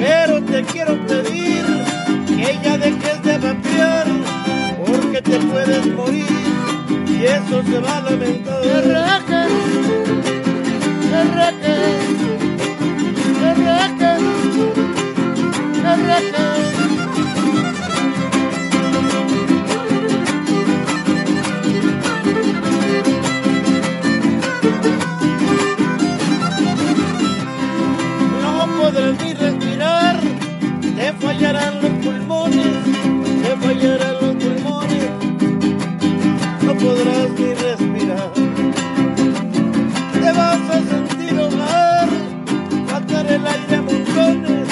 pero te quiero pedir que ya dejes de vapear, porque te puedes morir y eso se va a lamentar. Te te. Ni respirar, te fallarán los pulmones, te fallarán los pulmones, no podrás ni respirar. Te vas a sentir ahogar, faltar el aire a montones,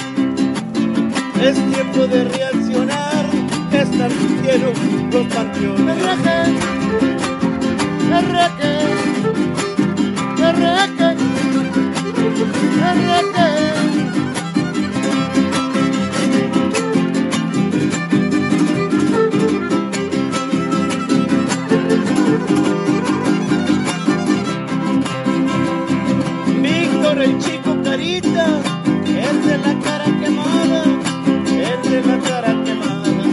es tiempo de reaccionar, están llenos los panteones. El chico carita, el de la cara quemada, el de la cara quemada.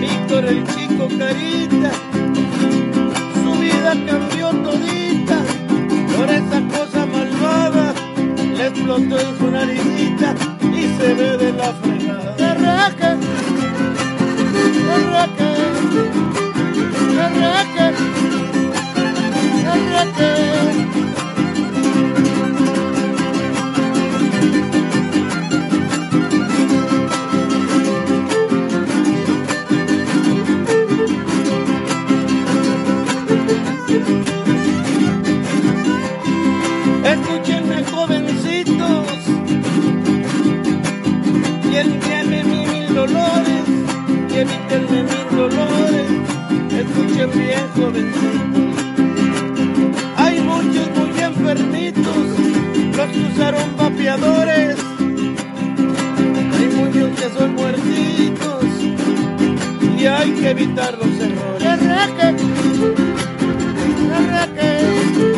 Víctor el chico carita, su vida cambió todita por esa cosa malvada. Le explotó en su naricita y se ve de la fregada. Arraca, arraca, arraca, arraca. Escúchenme, jovencitos. Y evítenme mis dolores. Y evítenme mis dolores. Escuchen bien, jovencitos. Hay muchos muy enfermitos. Los que usaron. Hay muchos que son muertitos. Y hay que evitar los errores. ¡Arraque! ¡Arraque!